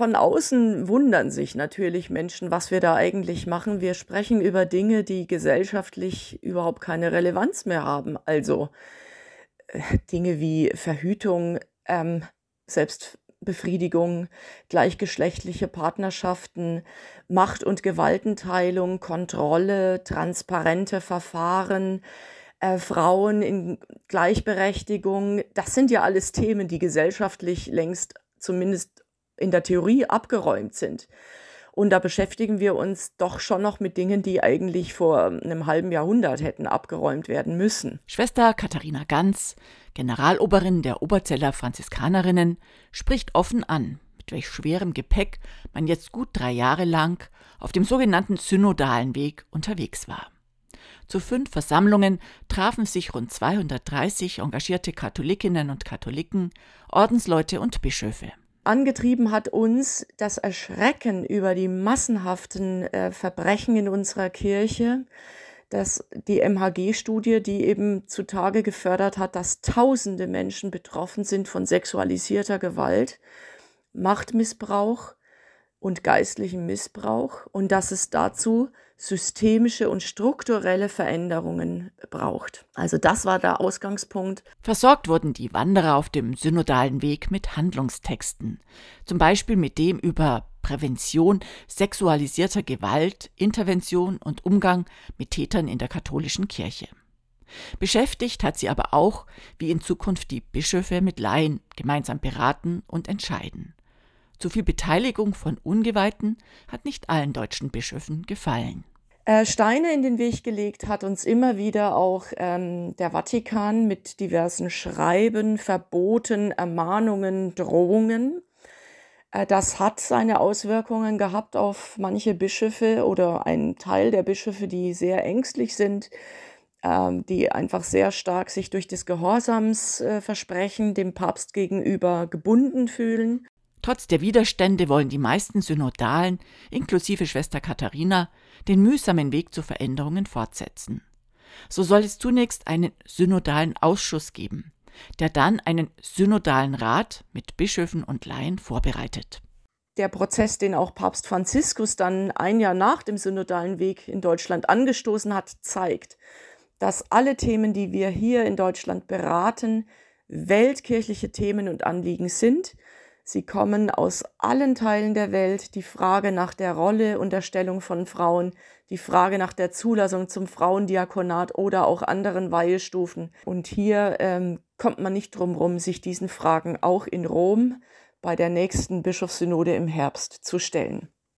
Von außen wundern sich natürlich Menschen, was wir da eigentlich machen. Wir sprechen über Dinge, die gesellschaftlich überhaupt keine Relevanz mehr haben. Also äh, Dinge wie Verhütung, ähm, Selbstbefriedigung, gleichgeschlechtliche Partnerschaften, Macht- und Gewaltenteilung, Kontrolle, transparente Verfahren, äh, Frauen in Gleichberechtigung. Das sind ja alles Themen, die gesellschaftlich längst zumindest in der Theorie abgeräumt sind. Und da beschäftigen wir uns doch schon noch mit Dingen, die eigentlich vor einem halben Jahrhundert hätten abgeräumt werden müssen. Schwester Katharina Ganz, Generaloberin der Oberzeller Franziskanerinnen, spricht offen an, mit welch schwerem Gepäck man jetzt gut drei Jahre lang auf dem sogenannten synodalen Weg unterwegs war. Zu fünf Versammlungen trafen sich rund 230 engagierte Katholikinnen und Katholiken, Ordensleute und Bischöfe. Angetrieben hat uns das Erschrecken über die massenhaften äh, Verbrechen in unserer Kirche, dass die MHG-Studie, die eben zutage gefördert hat, dass tausende Menschen betroffen sind von sexualisierter Gewalt, Machtmissbrauch und geistlichem Missbrauch und dass es dazu systemische und strukturelle Veränderungen braucht. Also das war der Ausgangspunkt. Versorgt wurden die Wanderer auf dem synodalen Weg mit Handlungstexten, zum Beispiel mit dem über Prävention sexualisierter Gewalt, Intervention und Umgang mit Tätern in der katholischen Kirche. Beschäftigt hat sie aber auch, wie in Zukunft die Bischöfe mit Laien gemeinsam beraten und entscheiden. Zu viel Beteiligung von Ungeweihten hat nicht allen deutschen Bischöfen gefallen. Äh, Steine in den Weg gelegt hat uns immer wieder auch ähm, der Vatikan mit diversen Schreiben, Verboten, Ermahnungen, Drohungen. Äh, das hat seine Auswirkungen gehabt auf manche Bischöfe oder einen Teil der Bischöfe, die sehr ängstlich sind, ähm, die einfach sehr stark sich durch des Gehorsamsversprechen äh, dem Papst gegenüber gebunden fühlen. Trotz der Widerstände wollen die meisten Synodalen, inklusive Schwester Katharina, den mühsamen Weg zu Veränderungen fortsetzen. So soll es zunächst einen synodalen Ausschuss geben, der dann einen synodalen Rat mit Bischöfen und Laien vorbereitet. Der Prozess, den auch Papst Franziskus dann ein Jahr nach dem synodalen Weg in Deutschland angestoßen hat, zeigt, dass alle Themen, die wir hier in Deutschland beraten, weltkirchliche Themen und Anliegen sind, Sie kommen aus allen Teilen der Welt. Die Frage nach der Rolle und der Stellung von Frauen, die Frage nach der Zulassung zum Frauendiakonat oder auch anderen Weihestufen. Und hier ähm, kommt man nicht drum rum, sich diesen Fragen auch in Rom bei der nächsten Bischofssynode im Herbst zu stellen.